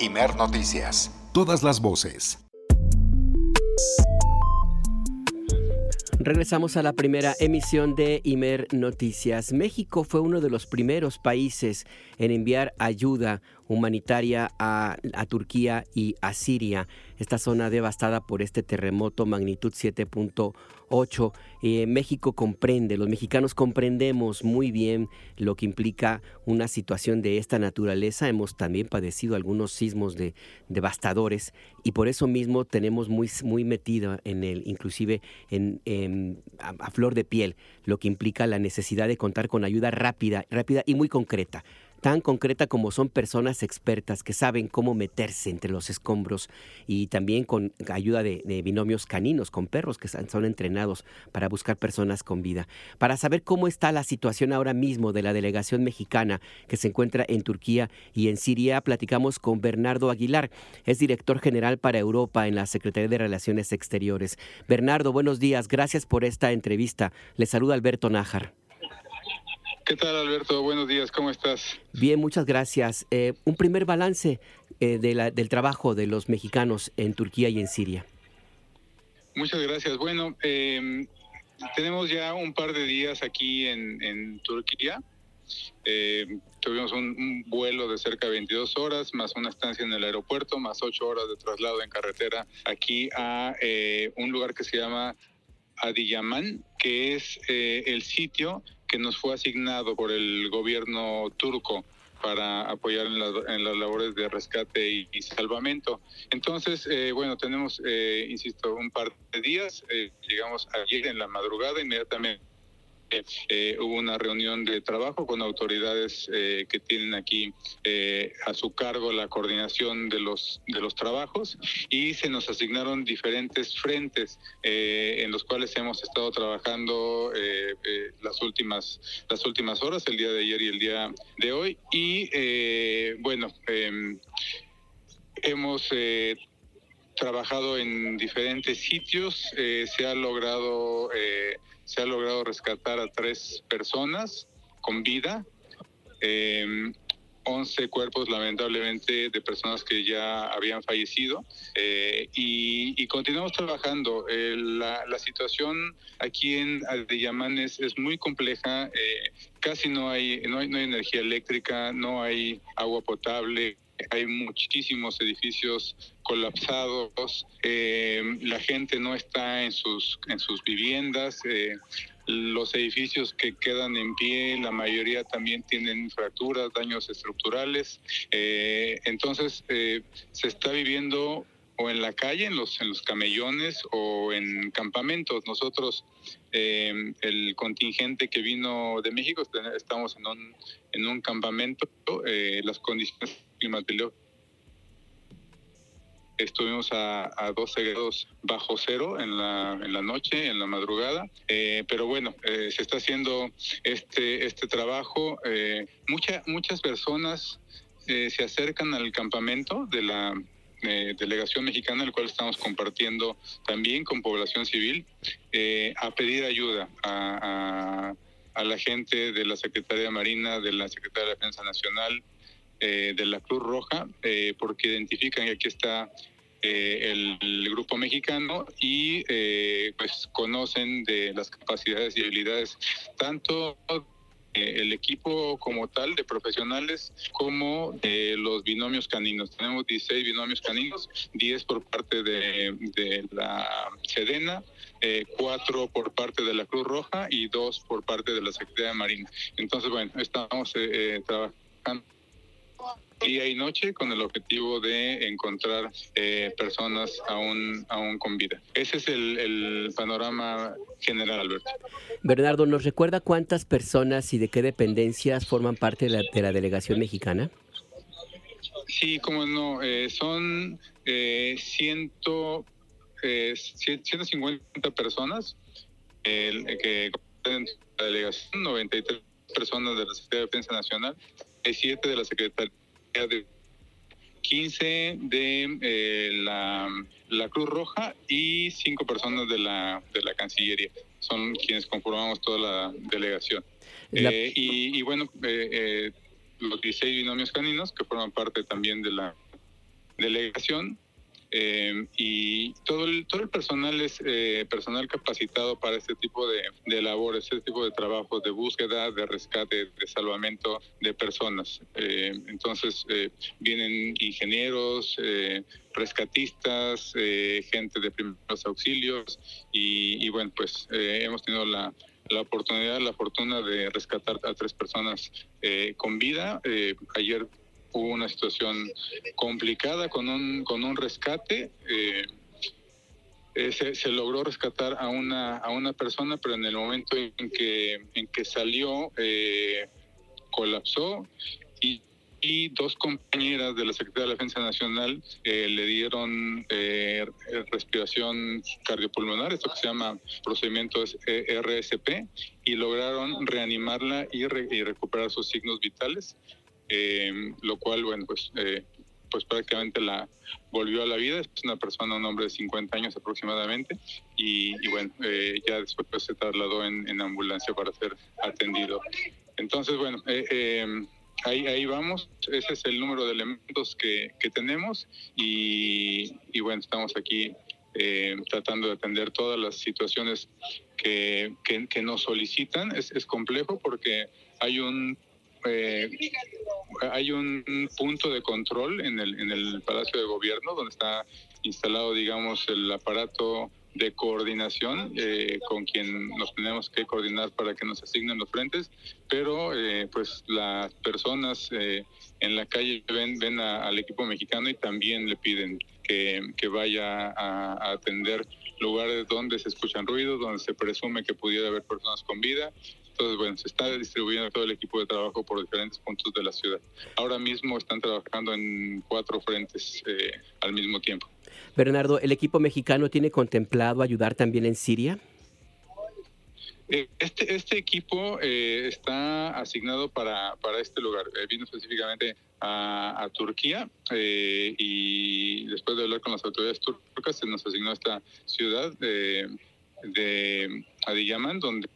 Imer Noticias. Todas las voces. Regresamos a la primera emisión de Imer Noticias. México fue uno de los primeros países en enviar ayuda humanitaria a, Turquía y a Siria, esta zona devastada por este terremoto magnitud 7.8. Eh, México comprende, los mexicanos comprendemos muy bien lo que implica una situación de esta naturaleza. Hemos también padecido algunos sismos de, devastadores y por eso mismo tenemos muy, muy metido en el, inclusive en, a flor de piel, lo que implica la necesidad de contar con ayuda rápida, rápida y muy concreta tan concreta como son personas expertas que saben cómo meterse entre los escombros y también con ayuda de, binomios caninos, con perros que son entrenados para buscar personas con vida. Para saber cómo está la situación ahora mismo de la delegación mexicana que se encuentra en Turquía y en Siria, platicamos con Bernardo Aguilar, es director general para Europa en la Secretaría de Relaciones Exteriores. Bernardo, buenos días, gracias por esta entrevista. Le saluda Alberto Nájar. ¿Qué tal, Alberto? Buenos días, ¿cómo estás? Bien, muchas gracias. Eh, un primer balance eh, del trabajo de los mexicanos en Turquía y en Siria. Muchas gracias. Bueno, em, tenemos ya un par de días aquí en, Turquía. Em, tuvimos un, vuelo de cerca de 22 horas, más una estancia en el aeropuerto, más 8 horas de traslado en carretera aquí a eh, un lugar que se llama Adiyaman, que es el sitio que nos fue asignado por el gobierno turco para apoyar en, las labores de rescate y, salvamento. Entonces, eh, bueno, tenemos, eh, insisto, un par de días. Eh, llegamos ayer en la madrugada, inmediatamente eh, hubo una reunión de trabajo con autoridades eh, que tienen aquí eh, a su cargo la coordinación de los de los trabajos y se nos asignaron diferentes frentes en los cuales hemos estado trabajando las últimas las últimas horas el día de ayer y el día de hoy y bueno em, hemos trabajado en diferentes sitios se ha logrado se ha logrado rescatar a tres personas con vida, 11 em, cuerpos lamentablemente de personas que ya habían fallecido eh, y, continuamos trabajando. Eh, la, situación aquí en Aldeyamán es, es muy compleja, eh, casi no hay, no hay, no hay energía eléctrica, no hay agua potable hay muchísimos edificios colapsados, eh, la gente no está en sus, en sus viviendas, eh, los edificios que quedan en pie, la mayoría también tienen fracturas, daños estructurales, eh, entonces se está viviendo o en la calle, en los, en los camellones o en campamentos. Nosotros, el contingente que vino de México, estamos en un, en un campamento, las condiciones Estuvimos a, a 12 grados bajo cero en la, en la noche, en la madrugada, eh, pero bueno, eh, se está haciendo este, este trabajo. Eh, muchas personas se acercan al campamento de la delegación mexicana, el cual estamos compartiendo también con población civil, a pedir ayuda a, la gente de la Secretaría Marina, de la Secretaría de Defensa Nacional, eh, de la Cruz Roja, eh, porque identifican que aquí está eh, el, grupo mexicano y pues conocen de las capacidades y habilidades tanto el equipo como tal de profesionales como de los binomios caninos. Tenemos 16 binomios caninos, 10 por parte de, de la Sedena, eh, cuatro por parte de la Cruz Roja y dos por parte de la Secretaría de Marina. Entonces, bueno, estamos trabajando día y noche con el objetivo de encontrar eh, personas aún, aún con vida. Ese es el, panorama general, Alberto. Bernardo, ¿nos recuerda cuántas personas y de qué dependencias forman parte de la, delegación mexicana? Sí, como no, eh, son eh, ciento, 150 eh, personas que la delegación, 93 personas de la Secretaría de Defensa Nacional, 7 de la Secretaría de 15 de eh, la, la, Cruz Roja y 5 personas de la, de la Cancillería. Son quienes conformamos toda la delegación. Eh, y, y, bueno, eh, los 16 binomios caninos que forman parte también de la delegación eh, y todo el, todo el personal es eh, personal capacitado para este tipo de, de, labores, este tipo de trabajos de búsqueda, de rescate, de salvamento de personas. Eh, entonces vienen ingenieros, rescatistas, gente de primeros auxilios y, bueno, pues hemos tenido la, la oportunidad, la fortuna de rescatar a tres personas con vida. ayer hubo una situación complicada con un, con un rescate. Eh, eh, se, logró rescatar a una, a una persona, pero en el momento en que, en que salió, eh, colapsó y, y, dos compañeras de la Secretaría de la Defensa Nacional le dieron respiración cardiopulmonar, esto que se llama procedimiento RSP, y lograron reanimarla y recuperar sus signos vitales eh, lo cual, bueno, pues, eh, pues prácticamente la volvió a la vida. Es una persona, un hombre de 50 años aproximadamente, y, bueno, eh, ya después pues, se trasladó en, ambulancia para ser atendido. Entonces, bueno, ahí, ahí vamos. Ese es el número de elementos que, que tenemos, y, y bueno, estamos aquí tratando de atender todas las situaciones que, que, que nos solicitan. Es, es complejo porque hay un eh, hay un punto de control en el, en el Palacio de Gobierno donde está instalado, digamos, el aparato de coordinación eh, con quien nos tenemos que coordinar para que nos asignen los frentes, pero eh, pues las personas eh, en la calle ven, ven al equipo mexicano y también le piden que, que vaya a, a, atender lugares donde se escuchan ruidos, donde se presume que pudiera haber personas con vida entonces, bueno, se está distribuyendo todo el equipo de trabajo por diferentes puntos de la ciudad. Ahora mismo están trabajando en cuatro frentes eh, al mismo tiempo. Bernardo, ¿el equipo mexicano tiene contemplado ayudar también en Siria? Eh, este, este equipo eh, está asignado para, para este lugar. vino específicamente a, a Turquía y después de hablar con las autoridades turcas se nos asignó esta ciudad de, de Adiyaman, donde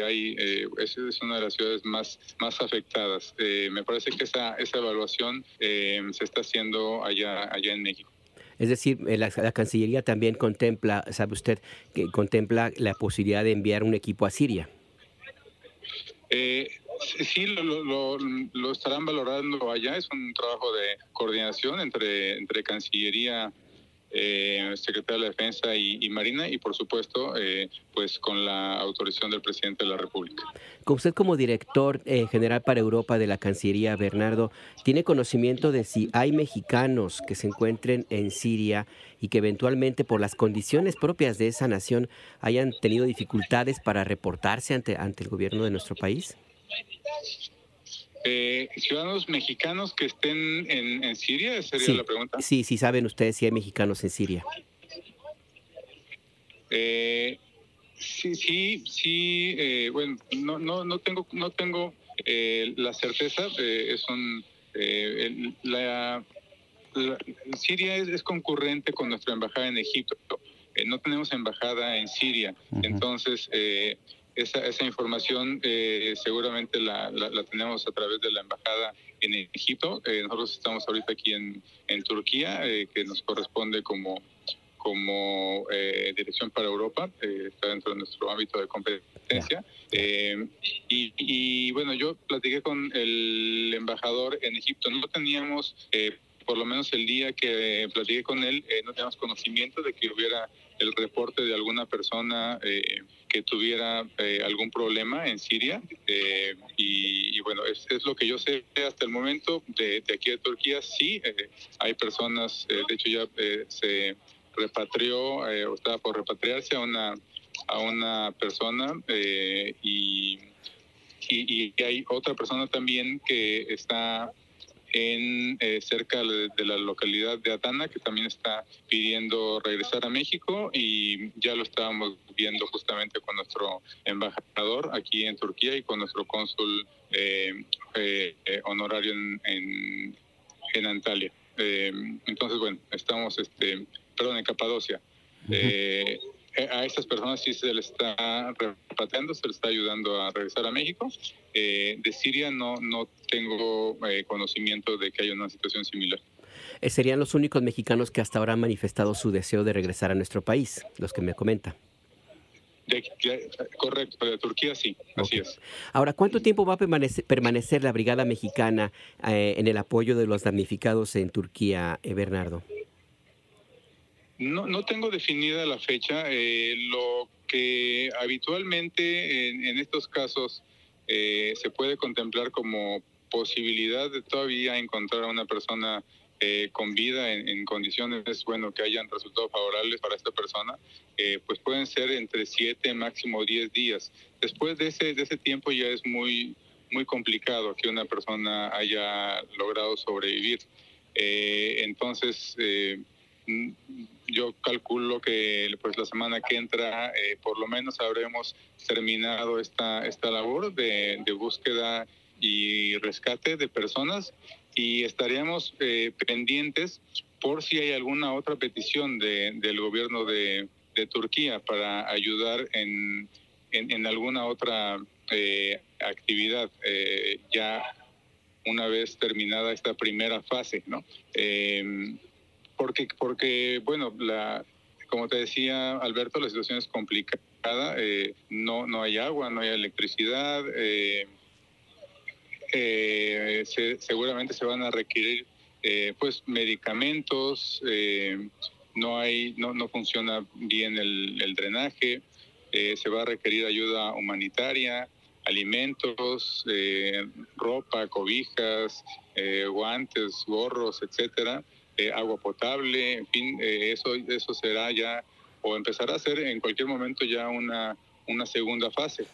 hay, eh, es, una de las ciudades más, más afectadas. Eh, me parece que esa, esa evaluación eh, se está haciendo allá, allá en México. Es decir, la, Cancillería también contempla, sabe usted, que contempla la posibilidad de enviar un equipo a Siria. sí, lo, lo, estarán valorando allá. Es un trabajo de coordinación entre, entre Cancillería eh, Secretaría de la Defensa y, Marina y por supuesto eh, pues con la autorización del presidente de la República. Con usted como director eh, general para Europa de la Cancillería, Bernardo, ¿tiene conocimiento de si hay mexicanos que se encuentren en Siria y que eventualmente por las condiciones propias de esa nación hayan tenido dificultades para reportarse ante, ante el gobierno de nuestro país? Eh, ciudadanos mexicanos que estén en, Siria, esa sería la pregunta. Sí, sí, saben ustedes si hay mexicanos en Siria. Eh, sí, sí, sí. Eh, bueno, no, no, no tengo, no tengo eh, la certeza. es un la, Siria es, concurrente con nuestra embajada en Egipto. no tenemos embajada en Siria, entonces esa, esa información eh, seguramente la, la, tenemos a través de la embajada en Egipto. Eh, nosotros estamos ahorita aquí en, en Turquía, eh, que nos corresponde como, como Dirección para Europa, está dentro de nuestro ámbito de competencia. Y, y, bueno, yo platiqué con el embajador en Egipto. No teníamos por lo menos el día que platiqué con él, no teníamos conocimiento de que hubiera el reporte de alguna persona eh, que tuviera eh, algún problema en Siria. Eh, y, bueno, es, es, lo que yo sé hasta el momento de, aquí de Turquía. Sí, hay personas, de hecho ya se repatrió o estaba por repatriarse a una, a una persona y, y, y hay otra persona también que está en eh, cerca de la localidad de Adana, que también está pidiendo regresar a México y ya lo estábamos viendo justamente con nuestro embajador aquí en Turquía y con nuestro cónsul eh, eh, honorario en, en, en Antalya. entonces, bueno, estamos, este, perdón, en Capadocia. Eh, a estas personas sí se les está repatriando, se les está ayudando a regresar a México. Eh, de Siria no, no tengo eh, conocimiento de que haya una situación similar. Eh, serían los únicos mexicanos que hasta ahora han manifestado su deseo de regresar a nuestro país, los que me comenta. correcto, de Turquía sí, así es. Ahora, ¿cuánto tiempo va a permanecer, la Brigada Mexicana eh, en el apoyo de los damnificados en Turquía, eh, Bernardo? No, no tengo definida la fecha. lo que habitualmente en, estos casos se puede contemplar como posibilidad de todavía encontrar a una persona eh, con vida en, condiciones, bueno, que hayan resultado favorables para esta persona, eh, pues pueden ser entre siete, máximo diez días. Después de ese, de ese tiempo ya es muy, muy complicado que una persona haya logrado sobrevivir. Eh, entonces, yo calculo que pues la semana que entra por lo menos habremos terminado esta, esta labor de, de búsqueda y rescate de personas y estaríamos eh, pendientes por si hay alguna otra petición de, del gobierno de, de, Turquía para ayudar en, en, alguna otra eh, actividad eh, ya una vez terminada esta primera fase, ¿no? Porque, porque, bueno, la, como te decía Alberto, la situación es complicada, no, no hay agua, no hay electricidad, eh, seguramente se van a requerir eh, pues medicamentos, eh, no hay, no, no funciona bien el, drenaje, eh, se va a requerir ayuda humanitaria, alimentos, ropa, cobijas, guantes, gorros, etcétera, agua potable, en fin, eso, eso será ya o empezará a ser en cualquier momento ya una, una segunda fase.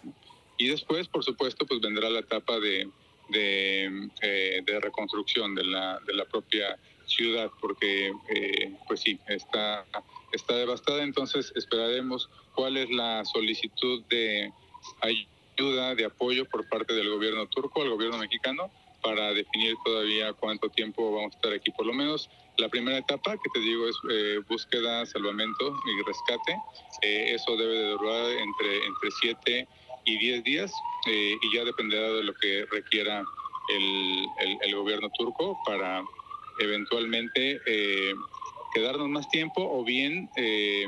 Y después, por supuesto, pues vendrá la etapa de, de, eh, reconstrucción de la, de la propia ciudad, porque eh, pues sí, está, está devastada, entonces esperaremos cuál es la solicitud de ayuda, de apoyo por parte del gobierno turco al gobierno mexicano para definir todavía cuánto tiempo vamos a estar aquí. Por lo menos la primera etapa, que te digo, es eh, búsqueda, salvamento y rescate. eso debe de durar entre, entre 7 y 10 días eh, y ya dependerá de lo que requiera el, el, gobierno turco para eventualmente eh, quedarnos más tiempo o bien eh,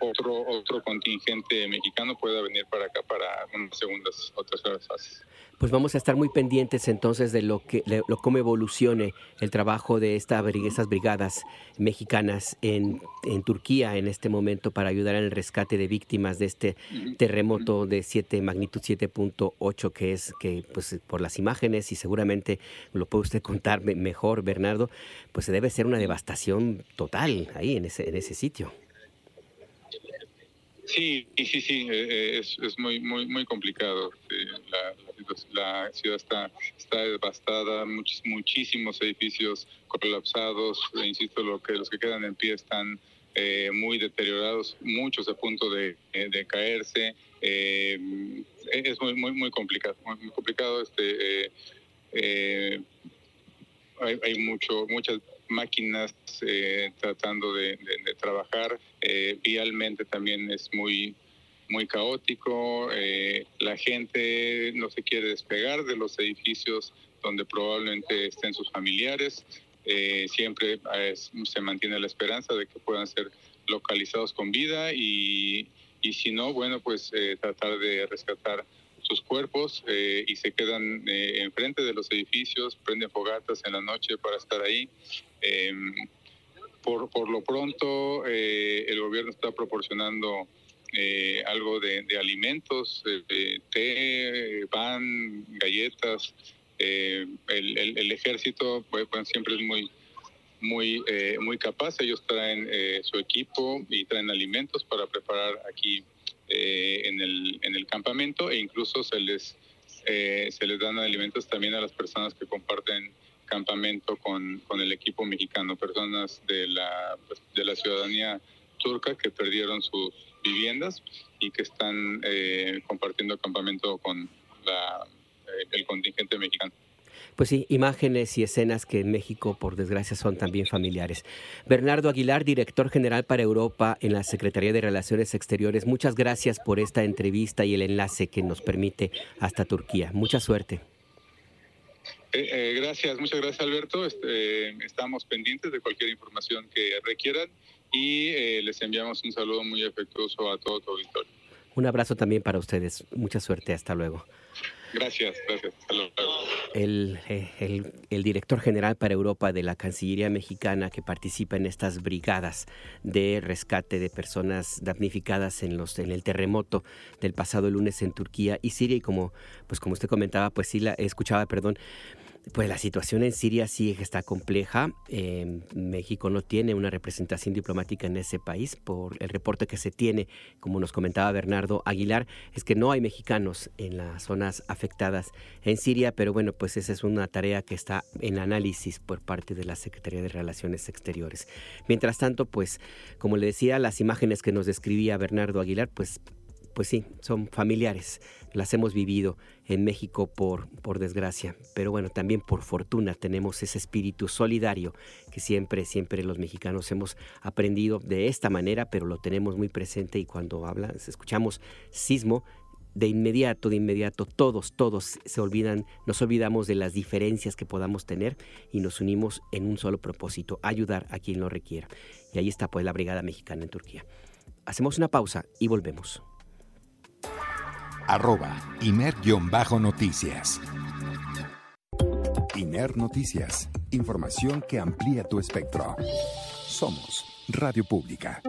otro otro contingente mexicano pueda venir para acá para unas segundas o terceras fases. Pues vamos a estar muy pendientes entonces de lo que lo, cómo evolucione el trabajo de esta, estas brigadas mexicanas en, en, Turquía en este momento para ayudar en el rescate de víctimas de este terremoto de 7 magnitud 7.8 que es que pues por las imágenes y seguramente lo puede usted contar mejor Bernardo pues debe ser una devastación total ahí en ese en ese sitio. Sí, sí, sí, eh, eh, es, es muy, muy, muy complicado. La, la, ciudad está, está devastada, muchísimos edificios colapsados, e insisto, lo que, los que quedan en pie están eh, muy deteriorados, muchos a punto de, de caerse. es muy, muy, muy complicado, muy, complicado. Este, hay, hay mucho, muchas máquinas eh, tratando de, trabajar. Eh, vialmente también es muy, muy caótico. Eh, la gente no se quiere despegar de los edificios donde probablemente estén sus familiares. siempre se mantiene la esperanza de que puedan ser localizados con vida y, y si no, bueno, pues tratar de rescatar sus cuerpos eh, y se quedan eh, enfrente de los edificios, prenden fogatas en la noche para estar ahí. Em, por, por lo pronto, eh, el gobierno está proporcionando algo de, alimentos, té, pan, galletas. El, el, ejército pues, pues, siempre es muy muy muy capaz ellos traen su equipo y traen alimentos para preparar aquí eh, en, el, en el campamento e incluso se les, eh, se les dan alimentos también a las personas que comparten campamento con, con el equipo mexicano, personas de la, de la ciudadanía turca que perdieron sus viviendas y que están eh, compartiendo campamento con el contingente mexicano pues sí, imágenes y escenas que en México, por desgracia, son también familiares. Bernardo Aguilar, director general para Europa en la Secretaría de Relaciones Exteriores, muchas gracias por esta entrevista y el enlace que nos permite hasta Turquía. Mucha suerte. Eh, eh, gracias, muchas gracias Alberto. Este, estamos pendientes de cualquier información que requieran y eh, les enviamos un saludo muy afectuoso a todo tu auditorio. Un abrazo también para ustedes. Mucha suerte. Hasta luego. Gracias, gracias. El, el, el, director general para Europa de la Cancillería mexicana que participa en estas brigadas de rescate de personas damnificadas en, los, en el terremoto del pasado lunes en Turquía y Siria. Y como, pues como usted comentaba, pues sí la escuchaba, perdón, pues la situación en Siria sí está compleja. Eh, México no tiene una representación diplomática en ese país. Por el reporte que se tiene, como nos comentaba Bernardo Aguilar, es que no hay mexicanos en las zonas afectadas en Siria, pero bueno, pues esa es una tarea que está en análisis por parte de la Secretaría de Relaciones Exteriores. Mientras tanto, pues como le decía, las imágenes que nos describía Bernardo Aguilar, pues pues sí, son familiares, las hemos vivido en México por, por desgracia, pero bueno, también por fortuna tenemos ese espíritu solidario que siempre, siempre los mexicanos hemos aprendido de esta manera, pero lo tenemos muy presente y cuando habla, escuchamos sismo, de inmediato, de inmediato, todos, todos se olvidan, nos olvidamos de las diferencias que podamos tener y nos unimos en un solo propósito, ayudar a quien lo requiera. Y ahí está pues la Brigada Mexicana en Turquía. Hacemos una pausa y volvemos arroba Imer-Noticias. Imer Noticias, información que amplía tu espectro. Somos Radio Pública.